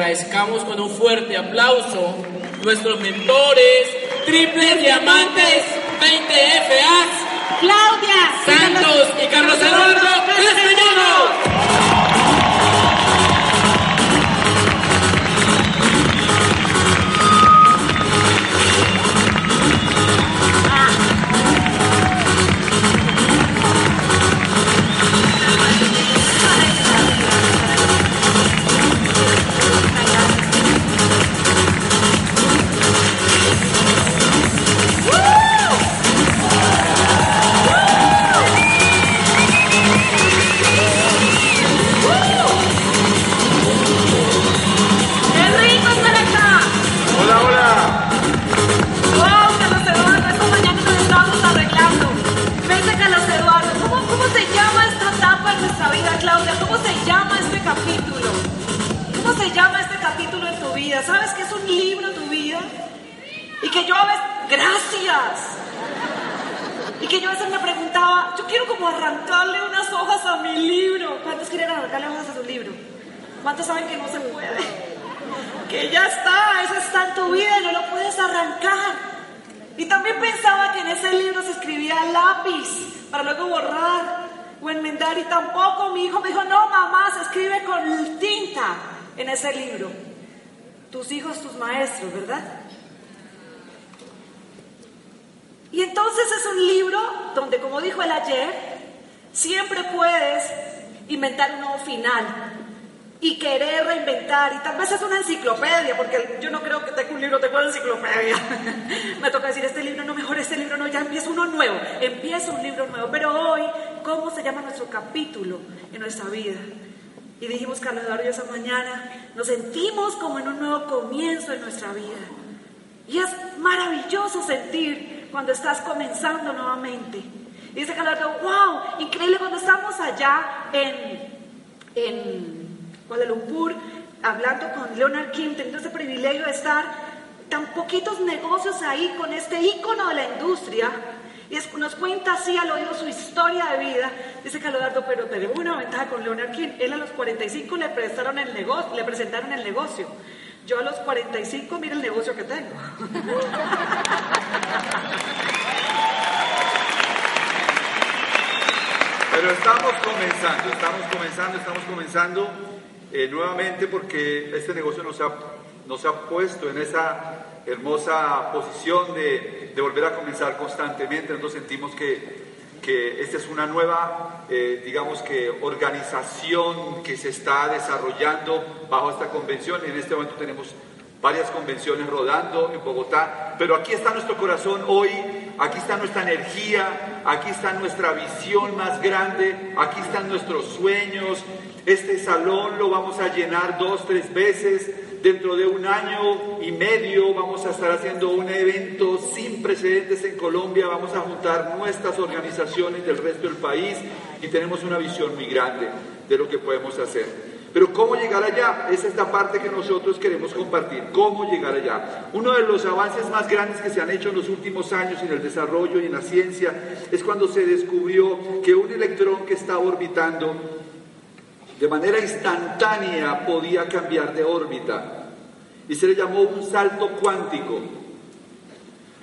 Agradezcamos con un fuerte aplauso nuestros mentores, triples diamantes, 20 FAs, Claudia Santos y Carlos Eduardo Castellanos. Yo a veces... ¡Gracias! Y que yo a veces me preguntaba, yo quiero como arrancarle unas hojas a mi libro. ¿Cuántos quieren arrancarle hojas a su libro? ¿Cuántos saben que no se puede? Que ya está, eso está en tu vida no lo puedes arrancar. Y también pensaba que en ese libro se escribía lápiz para luego borrar o enmendar. Y tampoco mi hijo me dijo, no mamá, se escribe con tinta en ese libro. Tus hijos, tus maestros, ¿verdad? Y entonces es un libro donde, como dijo él ayer, siempre puedes inventar un nuevo final y querer reinventar. Y tal vez es una enciclopedia, porque yo no creo que tenga un libro, tengo una enciclopedia. Me toca decir, este libro no, mejor este libro no, ya empieza uno nuevo, empieza un libro nuevo. Pero hoy, ¿cómo se llama nuestro capítulo en nuestra vida? Y dijimos, Carlos Eduardo, esa mañana nos sentimos como en un nuevo comienzo en nuestra vida. Y es maravilloso sentir cuando estás comenzando nuevamente. Dice Carlos, wow, increíble cuando estamos allá en, en Kuala Lumpur, hablando con Leonard Kim, teniendo ese privilegio de estar tan poquitos negocios ahí con este ícono de la industria. Y nos cuenta así al oído su historia de vida. Dice Calodardo, pero tenemos una ventaja con Leonard King. Él a los 45 le prestaron el negocio, le presentaron el negocio. Yo a los 45, mira el negocio que tengo. Pero estamos comenzando, estamos comenzando, estamos comenzando eh, nuevamente porque este negocio nos ha, nos ha puesto en esa hermosa posición de, de volver a comenzar constantemente. Nosotros sentimos que, que esta es una nueva, eh, digamos que, organización que se está desarrollando bajo esta convención. En este momento tenemos varias convenciones rodando en Bogotá, pero aquí está nuestro corazón hoy, aquí está nuestra energía, aquí está nuestra visión más grande, aquí están nuestros sueños. Este salón lo vamos a llenar dos, tres veces. Dentro de un año y medio vamos a estar haciendo un evento sin precedentes en Colombia, vamos a juntar nuestras organizaciones del resto del país y tenemos una visión muy grande de lo que podemos hacer. Pero ¿cómo llegar allá? Es la parte que nosotros queremos compartir. ¿Cómo llegar allá? Uno de los avances más grandes que se han hecho en los últimos años en el desarrollo y en la ciencia es cuando se descubrió que un electrón que estaba orbitando de manera instantánea podía cambiar de órbita. Y se le llamó un salto cuántico.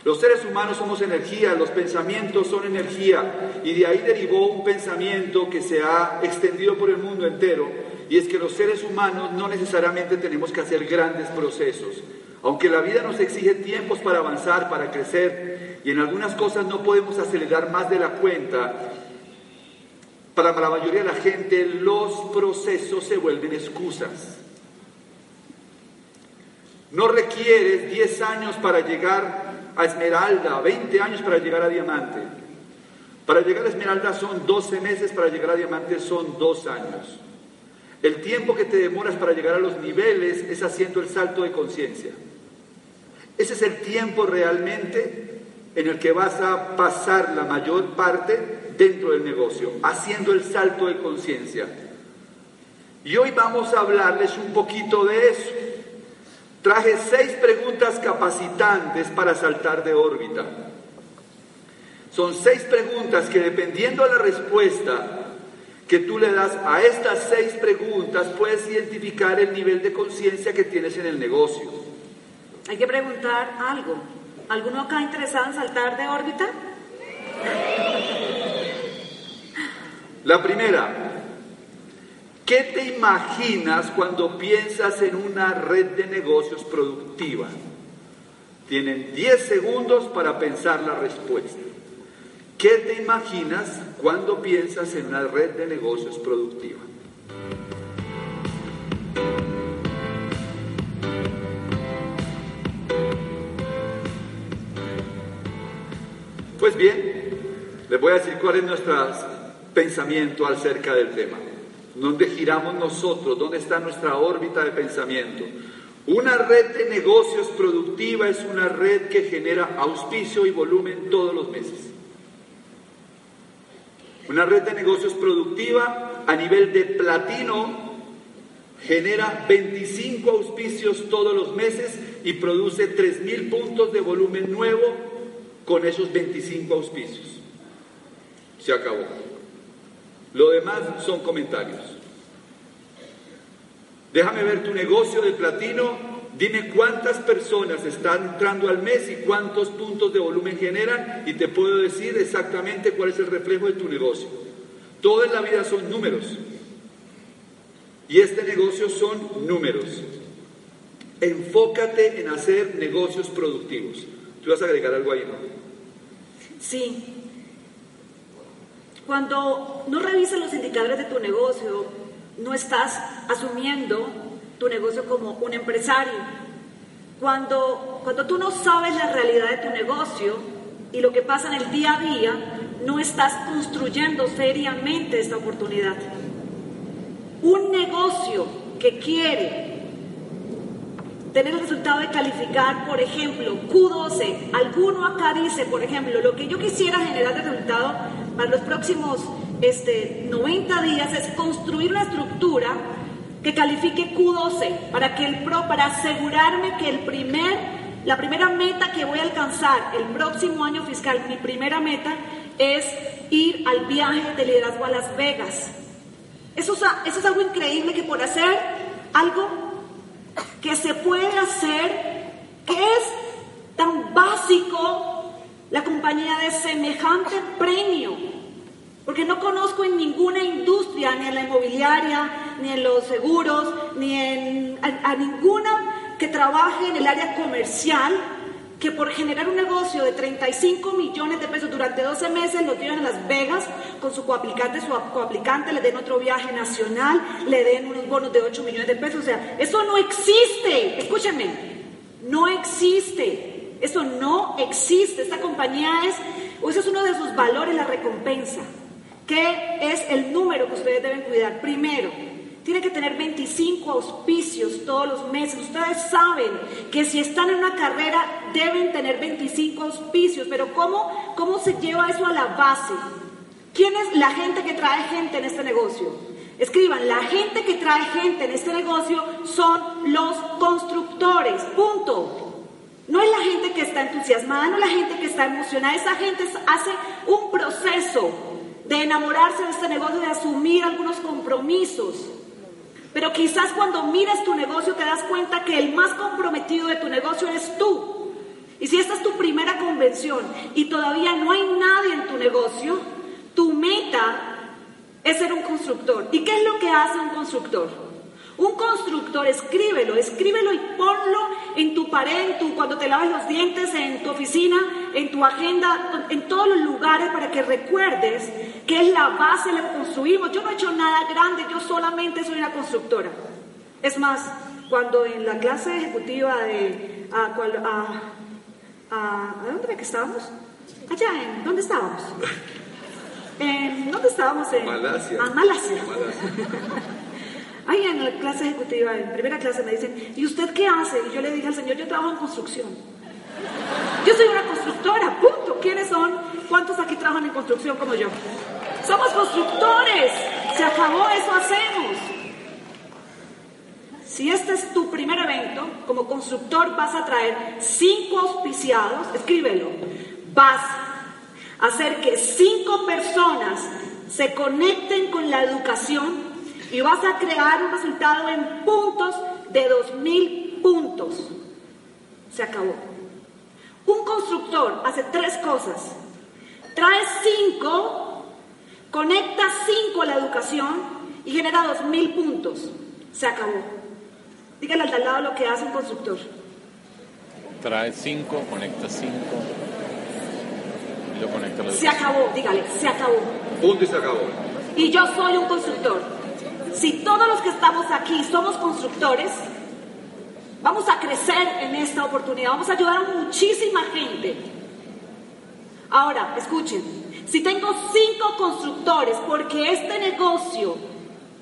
Los seres humanos somos energía, los pensamientos son energía, y de ahí derivó un pensamiento que se ha extendido por el mundo entero, y es que los seres humanos no necesariamente tenemos que hacer grandes procesos. Aunque la vida nos exige tiempos para avanzar, para crecer, y en algunas cosas no podemos acelerar más de la cuenta, para la mayoría de la gente los procesos se vuelven excusas. No requieres 10 años para llegar a esmeralda, 20 años para llegar a diamante. Para llegar a esmeralda son 12 meses, para llegar a diamante son 2 años. El tiempo que te demoras para llegar a los niveles es haciendo el salto de conciencia. Ese es el tiempo realmente en el que vas a pasar la mayor parte dentro del negocio, haciendo el salto de conciencia. Y hoy vamos a hablarles un poquito de eso. Traje seis preguntas capacitantes para saltar de órbita. Son seis preguntas que dependiendo de la respuesta que tú le das a estas seis preguntas, puedes identificar el nivel de conciencia que tienes en el negocio. Hay que preguntar algo. ¿Alguno acá interesado en saltar de órbita? La primera, ¿qué te imaginas cuando piensas en una red de negocios productiva? Tienen 10 segundos para pensar la respuesta. ¿Qué te imaginas cuando piensas en una red de negocios productiva? Pues bien, les voy a decir cuál es nuestro pensamiento acerca del tema. ¿Dónde giramos nosotros? ¿Dónde está nuestra órbita de pensamiento? Una red de negocios productiva es una red que genera auspicio y volumen todos los meses. Una red de negocios productiva a nivel de platino genera 25 auspicios todos los meses y produce 3.000 puntos de volumen nuevo con esos 25 auspicios. Se acabó. Lo demás son comentarios. Déjame ver tu negocio de platino. Dime cuántas personas están entrando al mes y cuántos puntos de volumen generan y te puedo decir exactamente cuál es el reflejo de tu negocio. Todo en la vida son números. Y este negocio son números. Enfócate en hacer negocios productivos. Tú vas a agregar algo ahí, ¿no? Sí. Cuando no revisas los indicadores de tu negocio, no estás asumiendo tu negocio como un empresario. Cuando, cuando tú no sabes la realidad de tu negocio y lo que pasa en el día a día, no estás construyendo seriamente esta oportunidad. Un negocio que quiere tener el resultado de calificar, por ejemplo, Q12, alguno acá dice, por ejemplo, lo que yo quisiera generar de resultado para los próximos este, 90 días es construir una estructura que califique Q12 para que el pro, para asegurarme que el primer, la primera meta que voy a alcanzar el próximo año fiscal, mi primera meta es ir al viaje de liderazgo a Las Vegas. Eso es, eso es algo increíble que por hacer algo que se puede hacer, que es tan básico, la compañía de semejante premio, porque no conozco en ninguna industria, ni en la inmobiliaria, ni en los seguros, ni en, a, ninguna que trabaje en el área comercial, que por generar un negocio de 35 millones de pesos durante 12 meses lo lleven a Las Vegas con su coaplicante, su coaplicante, le den otro viaje nacional, le den unos bonos de 8 millones de pesos. O sea, eso no existe. Escúchenme, no existe. Eso no existe. Esta compañía es, o ese es uno de sus valores, la recompensa. ¿Qué es el número que ustedes deben cuidar? Primero, tiene que tener 25 auspicios todos los meses. Ustedes saben que si están en una carrera deben tener 25 auspicios, pero ¿cómo, cómo se lleva eso a la base? ¿Quién es la gente que trae gente en este negocio? Escriban, la gente que trae gente en este negocio son los constructores, punto. No es la gente que está entusiasmada, no es la gente que está emocionada, esa gente hace un proceso de enamorarse de este negocio, de asumir algunos compromisos. Pero quizás cuando miras tu negocio te das cuenta que el más comprometido de tu negocio eres tú. Y si esta es tu primera convención y todavía no hay nadie en tu negocio, tu meta es ser un constructor. ¿Y qué es lo que hace un constructor? Un constructor, escríbelo, escríbelo y ponlo en tu pared, en tu, cuando te laves los dientes, en tu oficina, en tu agenda, en todos los lugares para que recuerdes que es la base que construimos. Yo no he hecho nada grande, yo solamente soy una constructora. Es más, cuando en la clase ejecutiva de... A, a, a, ¿a dónde era que estábamos? Allá, ¿en dónde estábamos? ¿En dónde estábamos? En Malasia. Ah, Malasia. Ahí en la clase ejecutiva, en primera clase, me dicen, ¿y usted qué hace? Y yo le dije al Señor, yo trabajo en construcción. Yo soy una constructora, punto. ¿Quiénes son? ¿Cuántos aquí trabajan en construcción como yo? Somos constructores. Se acabó, eso hacemos. Si este es tu primer evento, como constructor vas a traer cinco auspiciados, escríbelo. Vas a hacer que cinco personas se conecten con la educación y vas a crear un resultado en puntos de 2.000 puntos. Se acabó. Un constructor hace tres cosas. Trae cinco, conecta cinco a la educación y genera 2.000 puntos. Se acabó. Dígale al de al lado lo que hace un constructor. Trae 5, conecta 5 y lo conecta a la Se acabó, dígale, se acabó. Punto y se acabó. Y yo soy un constructor. Si todos los que estamos aquí somos constructores, vamos a crecer en esta oportunidad, vamos a ayudar a muchísima gente. Ahora, escuchen, si tengo cinco constructores, porque este negocio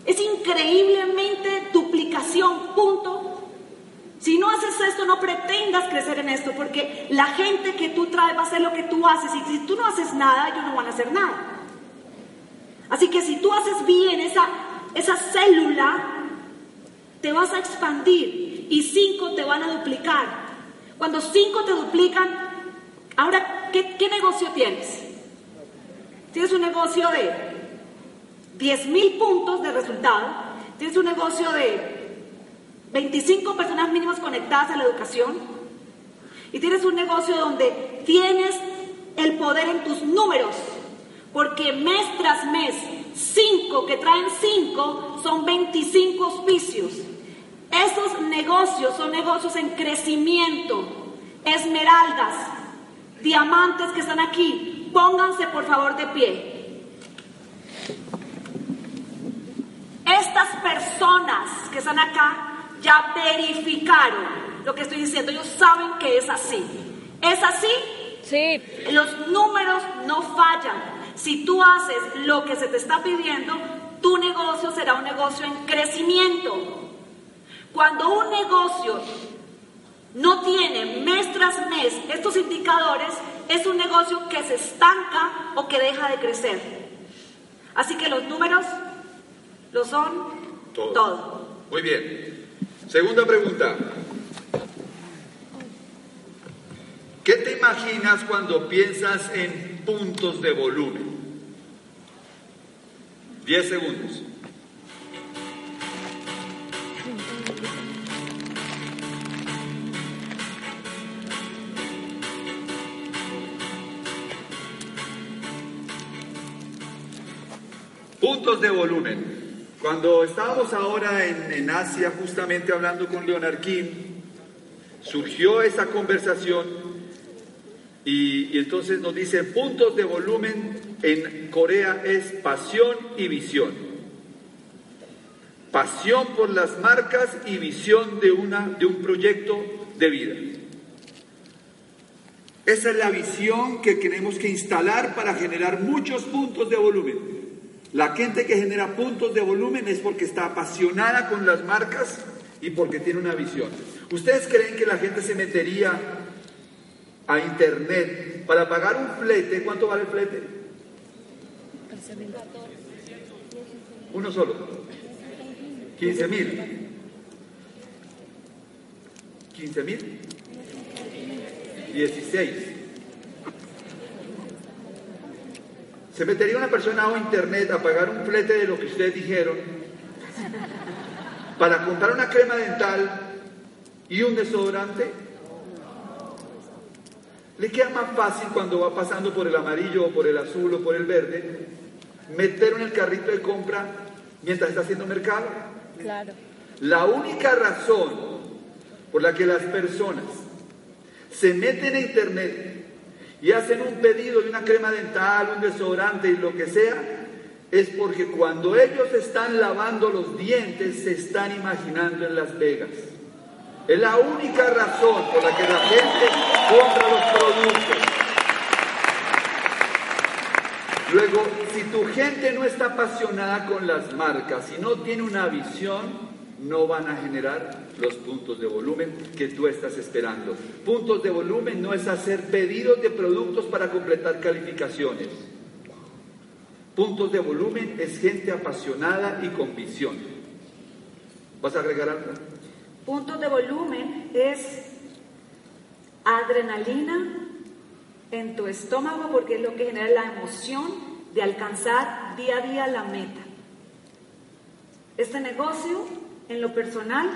es increíblemente duplicación, punto. Si no haces esto, no pretendas crecer en esto, porque la gente que tú traes va a hacer lo que tú haces, y si tú no haces nada, ellos no van a hacer nada. Así que si tú haces bien esa, esa célula, te vas a expandir y cinco te van a duplicar. Cuando cinco te duplican, ahora, ¿qué, qué negocio tienes? Tienes un negocio de 10 mil puntos de resultado, tienes un negocio de 25 personas mínimas conectadas a la educación y tienes un negocio donde tienes el poder en tus números, porque mes tras mes, 5 que traen 5 son 25 auspicios. Esos negocios son negocios en crecimiento, esmeraldas, diamantes que están aquí. Pónganse por favor de pie. Estas personas que están acá ya verificaron lo que estoy diciendo. Ellos saben que es así. ¿Es así? Sí. Los números no fallan. Si tú haces lo que se te está pidiendo, tu negocio será un negocio en crecimiento. Cuando un negocio no tiene mes tras mes estos indicadores, es un negocio que se estanca o que deja de crecer. Así que los números lo son Todo. todo. Muy bien. Segunda pregunta. ¿Qué te imaginas cuando piensas en puntos de volumen? 10 segundos. Puntos de volumen. Cuando estábamos ahora en, en Asia justamente hablando con Leonard Kim, surgió esa conversación y, entonces nos dice puntos de volumen en Corea es pasión y visión. Pasión por las marcas y visión de, una, de un proyecto de vida. Esa es la visión que tenemos que instalar para generar muchos puntos de volumen. La gente que genera puntos de volumen es porque está apasionada con las marcas y porque tiene una visión. ¿Ustedes creen que la gente se metería a internet para pagar un flete? ¿Cuánto vale el flete? Uno solo. 15 mil. 15 mil. 16. ¿Se metería una persona a internet a pagar un flete de lo que ustedes dijeron para comprar una crema dental y un desodorante? ¿Le queda más fácil cuando va pasando por el amarillo o por el azul o por el verde meterlo en el carrito de compra mientras está haciendo mercado? Claro. La única razón por la que las personas se meten a internet y hacen un pedido de una crema dental, un desodorante y lo que sea, es porque cuando ellos están lavando los dientes se están imaginando en Las Vegas. Es la única razón por la que la gente compra los productos. Luego, si tu gente no está apasionada con las marcas, si no tiene una visión, no van a generar los puntos de volumen que tú estás esperando. Puntos de volumen no es hacer pedidos de productos para completar calificaciones. Puntos de volumen es gente apasionada y con visión. ¿Vas a agregar algo? Puntos de volumen es adrenalina en tu estómago porque es lo que genera la emoción de alcanzar día a día la meta. Este negocio, en lo personal,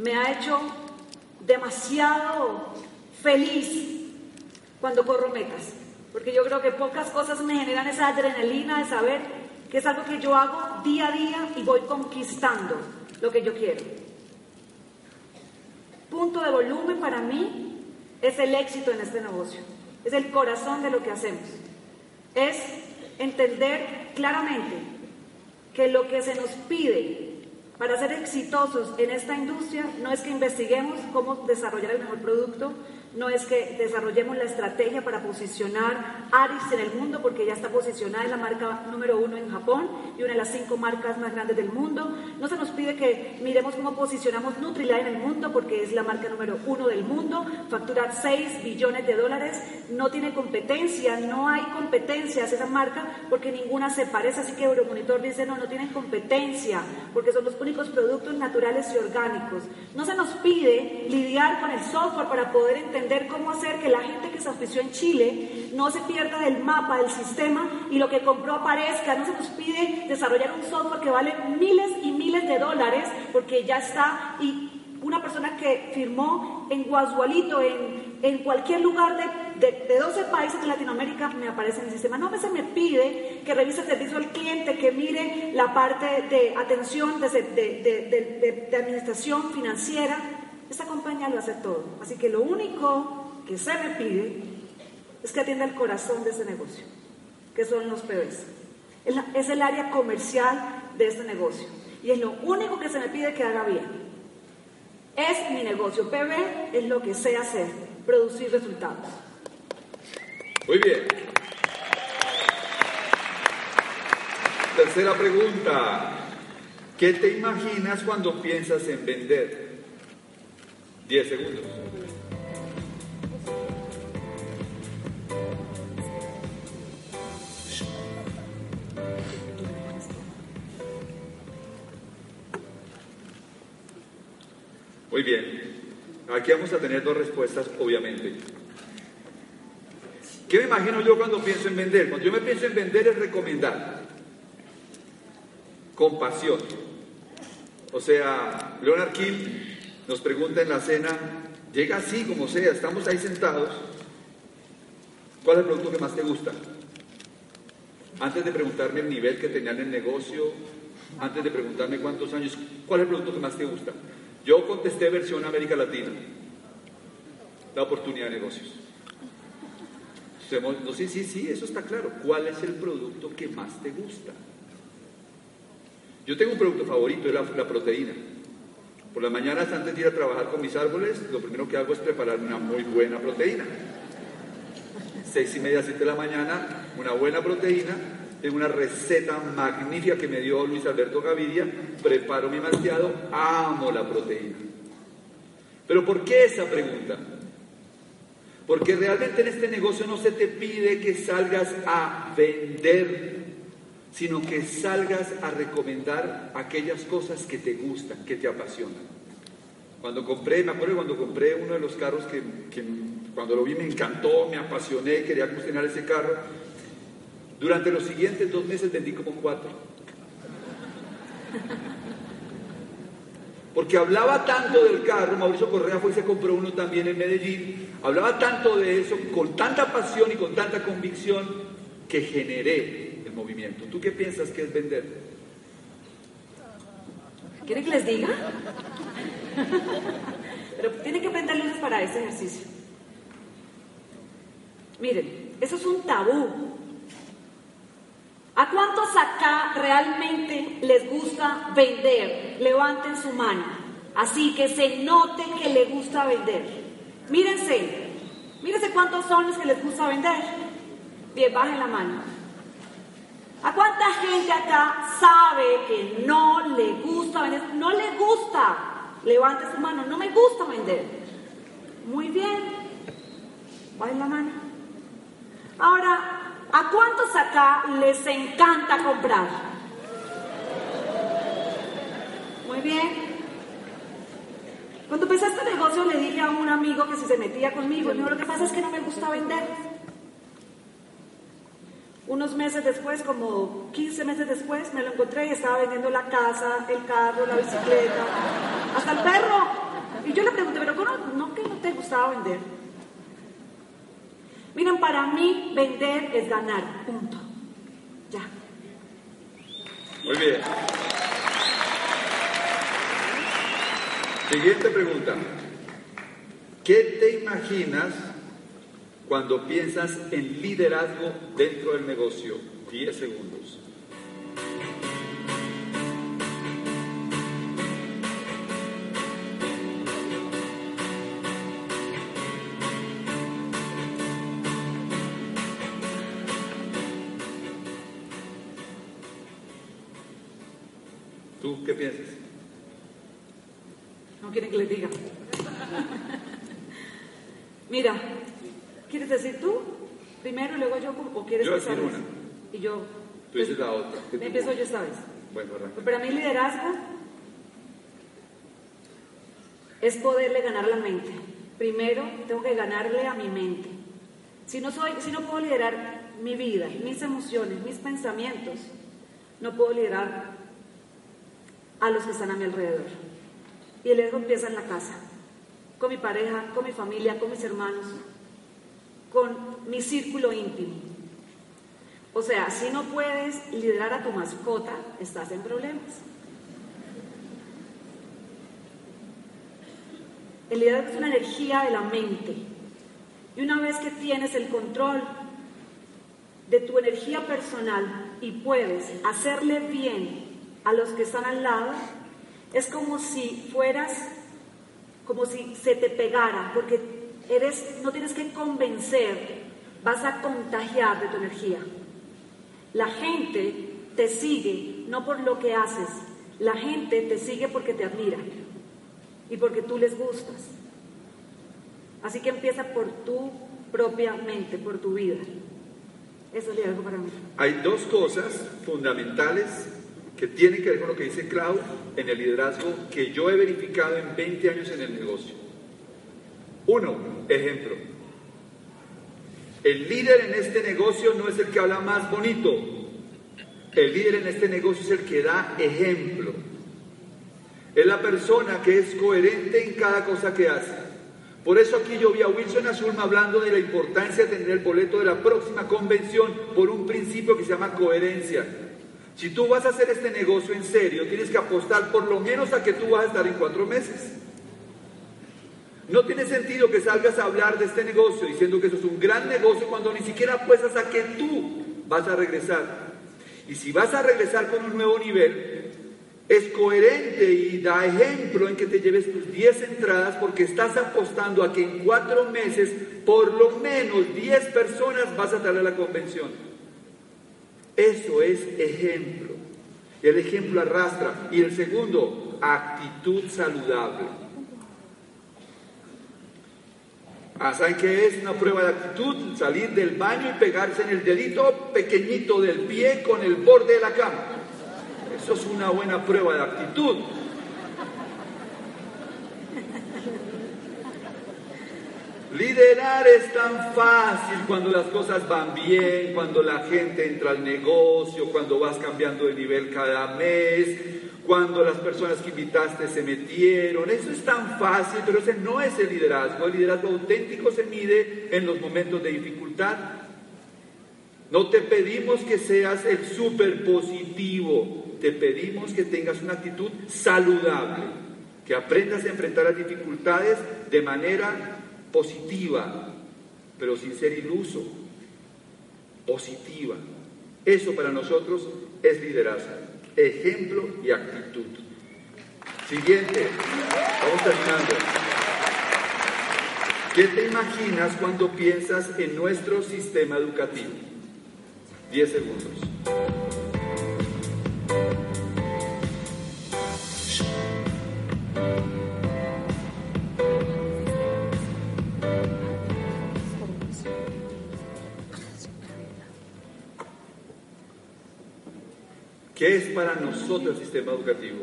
me ha hecho demasiado feliz cuando corro metas, porque yo creo que pocas cosas me generan esa adrenalina de saber que es algo que yo hago día a día y voy conquistando lo que yo quiero. Punto de volumen para mí es el éxito en este negocio, es el corazón de lo que hacemos, es entender claramente que lo que se nos pide para ser exitosos en esta industria no es que investiguemos cómo desarrollar el mejor producto, no es que desarrollemos la estrategia para posicionar Aris en el mundo, porque ya está posicionada en la marca número uno en Japón y una de las cinco marcas más grandes del mundo. No se nos pide que miremos cómo posicionamos Nutrilite en el mundo, porque es la marca número uno del mundo, facturar 6 billones de dólares, no tiene competencia, no hay competencias esa marca, porque ninguna se parece, así que Euromonitor dice, no, no tienen competencia, porque son los únicos productos naturales y orgánicos. No se nos pide lidiar con el software para poder entender entender cómo hacer que la gente que se ofició en Chile no se pierda del mapa, del sistema y lo que compró aparezca. No se nos pide desarrollar un software que vale miles y miles de dólares porque ya está y una persona que firmó en Guasualito, en, en cualquier lugar de, de, 12 países de Latinoamérica, me aparece en el sistema. No a veces me pide que revise el servicio al cliente, que mire la parte de atención, de, de administración financiera. Esta compañía lo hace todo. Así que lo único que se me pide es que atienda el corazón de ese negocio, que son los PBs. Es el área comercial de este negocio. Y es lo único que se me pide que haga bien. Es mi negocio. PB es lo que sé hacer, producir resultados. Muy bien. Tercera pregunta. ¿Qué te imaginas cuando piensas en vender? 10 segundos. Muy bien. Aquí vamos a tener dos respuestas, obviamente. ¿Qué me imagino yo cuando pienso en vender? Cuando yo me pienso en vender es recomendar. Compasión. O sea, Leonard King nos pregunta en la cena, llega así como sea, estamos ahí sentados, ¿cuál es el producto que más te gusta? Antes de preguntarme el nivel que tenía en el negocio, antes de preguntarme cuántos años, ¿cuál es el producto que más te gusta? Yo contesté versión América Latina, la oportunidad de negocios. No, sí, sí, sí, eso está claro. ¿Cuál es el producto que más te gusta? Yo tengo un producto favorito, es la proteína. Por las mañanas antes de ir a trabajar con mis árboles, lo primero que hago es preparar una muy buena proteína. Seis y media, siete de la mañana, una buena proteína. Tengo una receta magnífica que me dio Luis Alberto Gaviria. Preparo mi malteado, amo la proteína. Pero ¿por qué esa pregunta? Porque realmente en este negocio no se te pide que salgas a vender sino que salgas a recomendar aquellas cosas que te gustan, que te apasionan. Cuando compré, me acuerdo cuando compré uno de los carros que, cuando lo vi me encantó, me apasioné, quería cocinar ese carro. Durante los siguientes dos meses vendí como cuatro. Porque hablaba tanto del carro, Mauricio Correa fue y se compró uno también en Medellín, hablaba tanto de eso, con tanta pasión y con tanta convicción, que generé movimiento. ¿Tú qué piensas que es vender? ¿Quieren que les diga? Pero tienen que prender luces para este ejercicio. Miren, eso es un tabú. ¿A cuántos acá realmente les gusta vender? Levanten su mano. Así que se note que les gusta vender. Mírense, mírense cuántos son los que les gusta vender. Bien, bajen la mano. ¿A cuánta gente acá sabe que no le gusta vender? No le gusta. Levante su mano. No me gusta vender. Muy bien. Bajen la mano. Ahora, ¿a cuántos acá les encanta comprar? Muy bien. Cuando empecé este negocio le dije a un amigo que si se metía conmigo, dijo, lo que pasa es que no me gusta vender. Unos meses después, como 15 meses después, me lo encontré y estaba vendiendo la casa, el carro, la bicicleta, hasta el perro. Y yo le pregunté, pero ¿cómo no que no te gustaba vender? Miren, para mí vender es ganar, punto. Ya. Muy bien. Siguiente pregunta. ¿Qué te imaginas cuando piensas en liderazgo dentro del negocio? 10 segundos. Yo o quieres Yo sabes? una. Y yo. Tú dices la otra. ¿Qué tú- Empiezo yo esta vez. Bueno, arranca. Pues para mí liderazgo es poderle ganar la mente. Primero tengo que ganarle a mi mente. Si no, soy, si no puedo liderar mi vida, mis emociones, mis pensamientos, no puedo liderar a los que están a mi alrededor. Y el liderazgo empieza en la casa, con mi pareja, con mi familia, con mis hermanos, con mi círculo íntimo. O sea, si no puedes liderar a tu mascota, estás en problemas. El liderazgo es una energía de la mente. Y una vez que tienes el control de tu energía personal y puedes hacerle bien a los que están al lado, es como si fueras, como si se te pegara, porque eres, no tienes que convencer, vas a contagiar de tu energía. La gente te sigue no por lo que haces, la gente te sigue porque te admira y porque tú les gustas. Así que empieza por tu propia mente, por tu vida. Eso es liderazgo para mí. Hay dos cosas fundamentales que tienen que ver con lo que dice Clau en el liderazgo que yo he verificado en 20 años en el negocio. Uno, ejemplo. El líder en este negocio no es el que habla más bonito. El líder en este negocio es el que da ejemplo. Es la persona que es coherente en cada cosa que hace. Por eso aquí yo vi a Wilson Azulma hablando de la importancia de tener el boleto de la próxima convención por un principio que se llama coherencia. Si tú vas a hacer este negocio en serio, tienes que apostar por lo menos a que tú vas a estar en cuatro meses. No tiene sentido que salgas a hablar de este negocio diciendo que eso es un gran negocio cuando ni siquiera apuestas a que tú vas a regresar. Y si vas a regresar con un nuevo nivel, es coherente y da ejemplo en que te lleves tus 10 entradas porque estás apostando a que en cuatro meses por lo menos 10 personas vas a traer a la convención. Eso es ejemplo. El ejemplo arrastra. Y el segundo, actitud saludable. Ah, ¿Saben qué es una prueba de actitud? Salir del baño y pegarse en el dedito pequeñito del pie con el borde de la cama. Eso es una buena prueba de actitud. Liderar es tan fácil cuando las cosas van bien, cuando la gente entra al negocio, cuando vas cambiando de nivel cada mes, cuando las personas que invitaste se metieron. Eso es tan fácil, pero ese no es el liderazgo. El liderazgo auténtico se mide en los momentos de dificultad. No te pedimos que seas el súper positivo, te pedimos que tengas una actitud saludable, que aprendas a enfrentar las dificultades de manera positiva, pero sin ser iluso, positiva. Eso para nosotros es liderazgo, ejemplo y actitud. Siguiente, vamos terminando. ¿Qué te imaginas cuando piensas en nuestro sistema educativo? 10 segundos. ¿Qué es para nosotros el sistema educativo?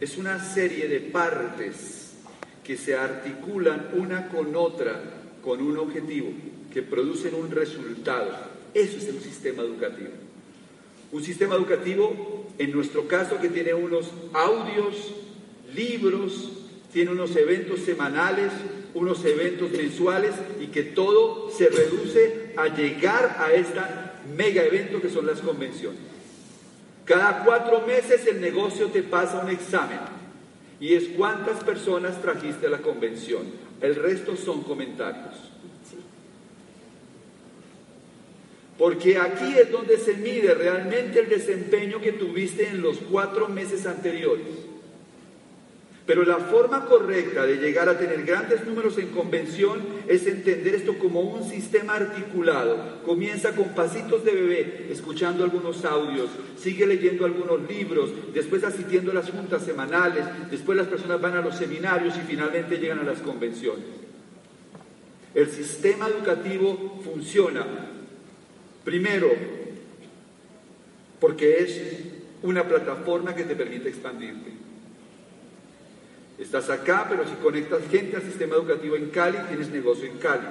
Es una serie de partes que se articulan una con otra con un objetivo, que producen un resultado. Eso es un sistema educativo. Un sistema educativo, en nuestro caso, que tiene unos audios, libros, tiene unos eventos semanales, unos eventos mensuales y que todo se reduce a llegar a este mega evento que son las convenciones. Cada cuatro meses el negocio te pasa un examen y es cuántas personas trajiste a la convención. El resto son comentarios. Porque aquí es donde se mide realmente el desempeño que tuviste en los cuatro meses anteriores. Pero la forma correcta de llegar a tener grandes números en convención es entender esto como un sistema articulado. Comienza con pasitos de bebé, escuchando algunos audios, sigue leyendo algunos libros, después asistiendo a las juntas semanales, después las personas van a los seminarios y finalmente llegan a las convenciones. El sistema educativo funciona, primero, porque es una plataforma que te permite expandirte. Estás acá, pero si conectas gente al sistema educativo en Cali, tienes negocio en Cali.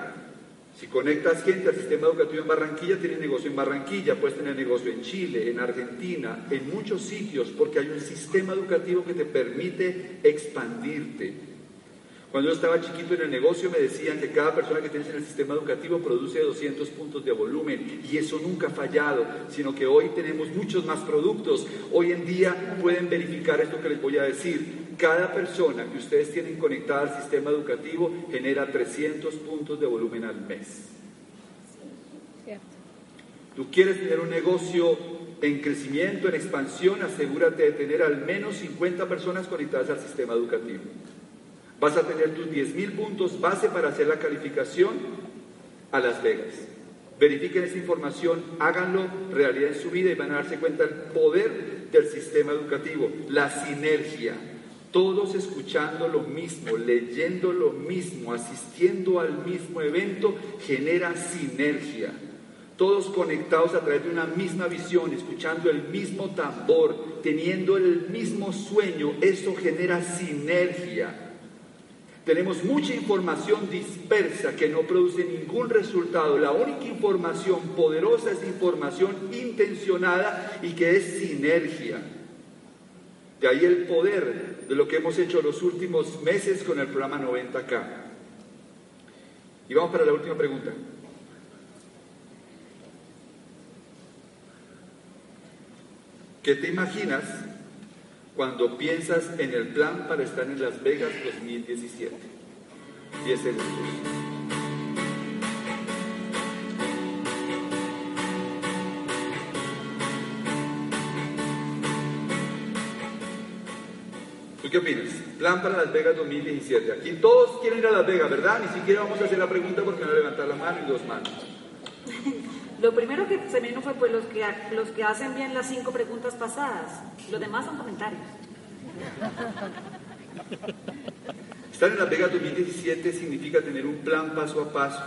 Si conectas gente al sistema educativo en Barranquilla, tienes negocio en Barranquilla, puedes tener negocio en Chile, en Argentina, en muchos sitios, porque hay un sistema educativo que te permite expandirte. Cuando yo estaba chiquito en el negocio me decían que cada persona que tienes en el sistema educativo produce 200 puntos de volumen y eso nunca ha fallado, sino que hoy tenemos muchos más productos. Hoy en día pueden verificar esto que les voy a decir. Cada persona que ustedes tienen conectada al sistema educativo genera 300 puntos de volumen al mes. Tú quieres tener un negocio en crecimiento, en expansión, asegúrate de tener al menos 50 personas conectadas al sistema educativo. Vas a tener tus 10.000 puntos base para hacer la calificación a Las Vegas. Verifiquen esa información, háganlo realidad en su vida y van a darse cuenta del poder del sistema educativo, la sinergia. Todos escuchando lo mismo, leyendo lo mismo, asistiendo al mismo evento, genera sinergia. Todos conectados a través de una misma visión, escuchando el mismo tambor, teniendo el mismo sueño, eso genera sinergia. Tenemos mucha información dispersa que no produce ningún resultado. La única información poderosa es información intencionada y que es sinergia. De ahí el poder de lo que hemos hecho los últimos meses con el programa 90K. Y vamos para la última pregunta. ¿Qué te imaginas cuando piensas en el plan para estar en Las Vegas 2017. 10 segundos. Qué opinas? Plan para Las Vegas 2017. Aquí todos quieren ir a Las Vegas, ¿verdad? Ni siquiera vamos a hacer la pregunta porque no levantar la mano y dos manos. Lo primero que se me vino fue pues los que, los que hacen bien las cinco preguntas pasadas. Los demás son comentarios. Estar en la Vega 2017 significa tener un plan paso a paso.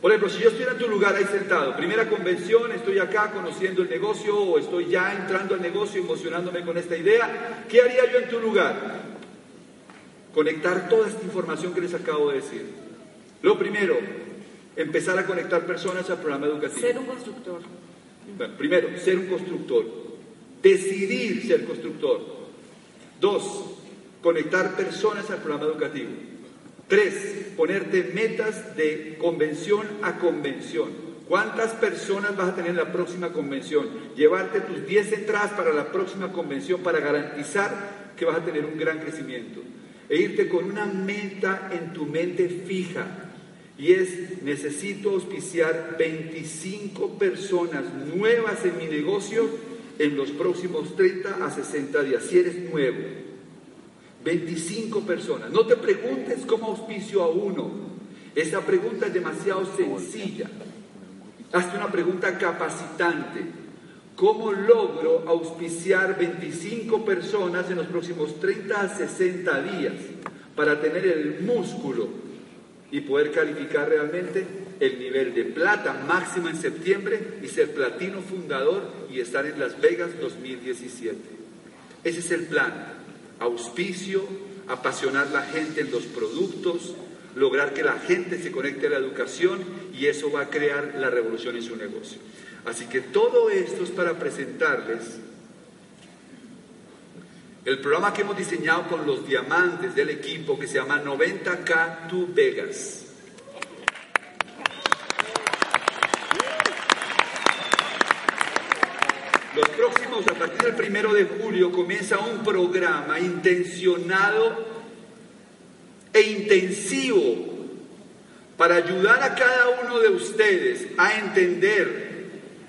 Por ejemplo, si yo estuviera en tu lugar ahí sentado, primera convención, estoy acá conociendo el negocio o estoy ya entrando al negocio, emocionándome con esta idea, ¿qué haría yo en tu lugar? Conectar toda esta información que les acabo de decir. Lo primero, empezar a conectar personas al programa educativo. Ser un constructor. Bueno, primero, ser un constructor. Decidir ser constructor. Dos, conectar personas al programa educativo. Tres, ponerte metas de convención a convención. ¿Cuántas personas vas a tener en la próxima convención? Llevarte tus 10 entradas para la próxima convención para garantizar que vas a tener un gran crecimiento. E irte con una meta en tu mente fija y es, necesito auspiciar 25 personas nuevas en mi negocio en los próximos 30 a 60 días, si eres nuevo. 25 personas. No te preguntes cómo auspicio a uno. Esa pregunta es demasiado sencilla. Hazte una pregunta capacitante. ¿Cómo logro auspiciar 25 personas en los próximos 30 a 60 días para tener el músculo y poder calificar realmente el nivel de plata máximo en septiembre y ser platino fundador y estar en Las Vegas 2017. Ese es el plan. Auspicio, apasionar la gente en los productos, lograr que la gente se conecte a la educación y eso va a crear la revolución en su negocio. Así que todo esto es para presentarles el programa que hemos diseñado con los diamantes del equipo que se llama 90K to Vegas. Los del primero de julio, comienza un programa intencionado e intensivo para ayudar a cada uno de ustedes a entender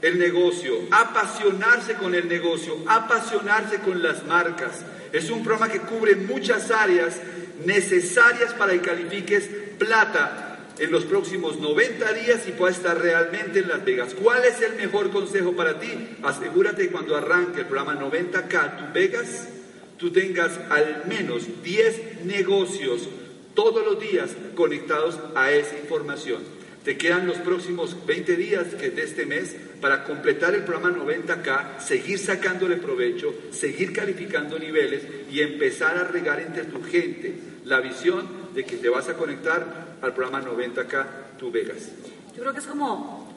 el negocio, apasionarse con el negocio, apasionarse con las marcas. Es un programa que cubre muchas áreas necesarias para que califiques plata en los próximos 90 días y puedas estar realmente en Las Vegas. ¿Cuál es el mejor consejo para ti? Asegúrate que cuando arranque el programa 90K tu Vegas, tú tengas al menos 10 negocios todos los días conectados a esa información. Te quedan los próximos 20 días que de este mes para completar el programa 90K, seguir sacándole provecho, seguir calificando niveles y empezar a regar entre tu gente la visión de que te vas a conectar al programa 90K Tu Vegas. Yo creo que es como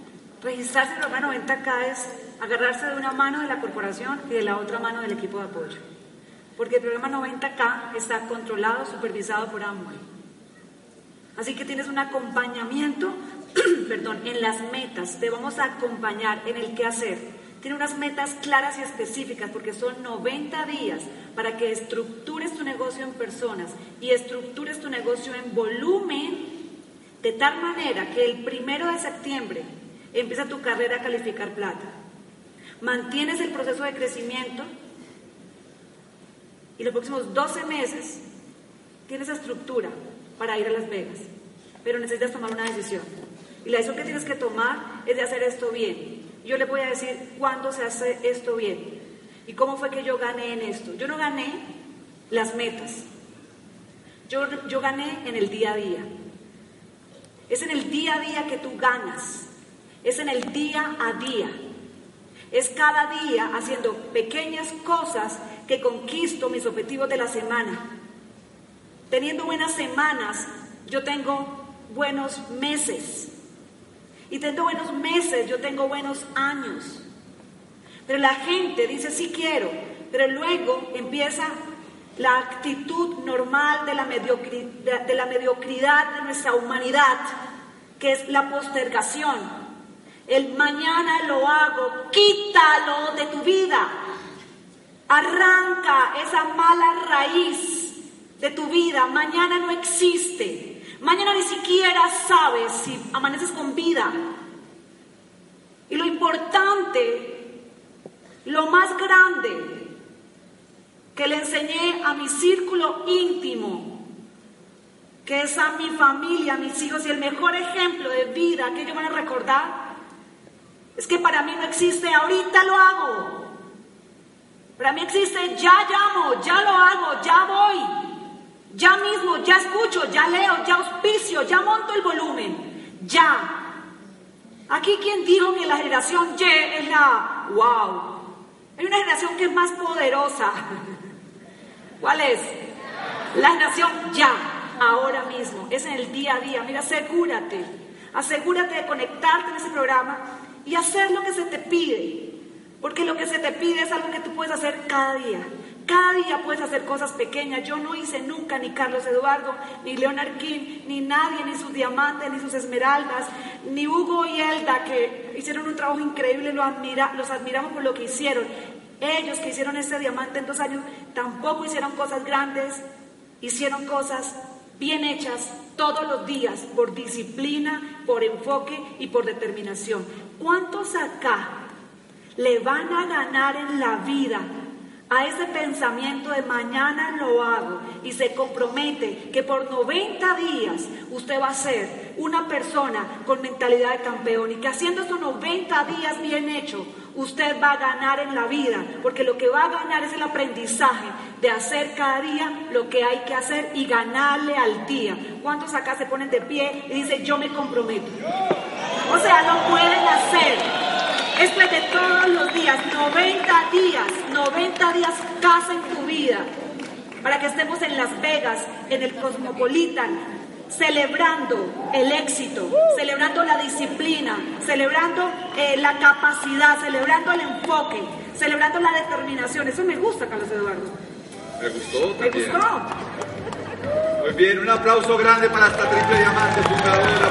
registrarse en el programa 90K es agarrarse de una mano de la corporación y de la otra mano del equipo de apoyo. Porque el programa 90K está controlado, supervisado por Amway. Así que tienes un acompañamiento, perdón, en las metas. Te vamos a acompañar en el qué hacer. Tiene unas metas claras y específicas porque son 90 días para que estructures tu negocio en personas y estructures tu negocio en volumen de tal manera que el primero de septiembre empieza tu carrera a calificar plata. Mantienes el proceso de crecimiento y los próximos 12 meses tienes estructura para ir a Las Vegas, pero necesitas tomar una decisión. Y la decisión que tienes que tomar es de hacer esto bien. Yo le voy a decir cuándo se hace esto bien y cómo fue que yo gané en esto. Yo no gané las metas, yo, yo gané en el día a día. Es en el día a día que tú ganas, es en el día a día. Es cada día haciendo pequeñas cosas que conquisto mis objetivos de la semana. Teniendo buenas semanas, yo tengo buenos meses. Y teniendo buenos meses, yo tengo buenos años. Pero la gente dice, sí quiero, pero luego empieza la actitud normal de la, mediocridad, de la mediocridad de nuestra humanidad, que es la postergación. El mañana lo hago, quítalo de tu vida. Arranca esa mala raíz de tu vida mañana no existe. Mañana ni siquiera sabes si amaneces con vida. Y lo importante, lo más grande que le enseñé a mi círculo íntimo, que es a mi familia, a mis hijos, y el mejor ejemplo de vida que ellos van a recordar, es que para mí no existe, ahorita lo hago. Para mí existe, ya llamo, ya lo hago, ya voy. Ya mismo, ya escucho, ya leo, ya auspicio, ya monto el volumen. Ya. Aquí quien dijo que la generación Y es la wow. Hay una generación que es más poderosa. ¿Cuál es? La generación ya, ahora mismo. Es en el día a día. Mira, asegúrate. Asegúrate de conectarte en ese programa y hacer lo que se te pide. Porque lo que se te pide es algo que tú puedes hacer cada día. Cada día puedes hacer cosas pequeñas. Yo no hice nunca ni Carlos Eduardo, ni Leonard King, ni nadie, ni sus diamantes, ni sus esmeraldas, ni Hugo y Elda, que hicieron un trabajo increíble, los, los admiramos por lo que hicieron. Ellos que hicieron ese diamante en dos años tampoco hicieron cosas grandes, hicieron cosas bien hechas todos los días, por disciplina, por enfoque y por determinación. ¿Cuántos acá le van a ganar en la vida a ese pensamiento de mañana lo hago y se compromete que por 90 días usted va a ser una persona con mentalidad de campeón y que haciendo esos 90 días bien hecho, usted va a ganar en la vida, porque lo que va a ganar es el aprendizaje de hacer cada día lo que hay que hacer y ganarle al día. ¿Cuántos acá se ponen de pie y dicen yo me comprometo? O sea, lo pueden hacer. Después de todos los días, 90 días, 90 días casa en tu vida, para que estemos en Las Vegas, en el Cosmopolitan, celebrando el éxito, celebrando la disciplina, celebrando eh, la capacidad, celebrando el enfoque, celebrando la determinación. Eso me gusta, Carlos Eduardo. Me gustó ¿Me también. gustó? Muy bien, un aplauso grande para esta triple diamante fundadora,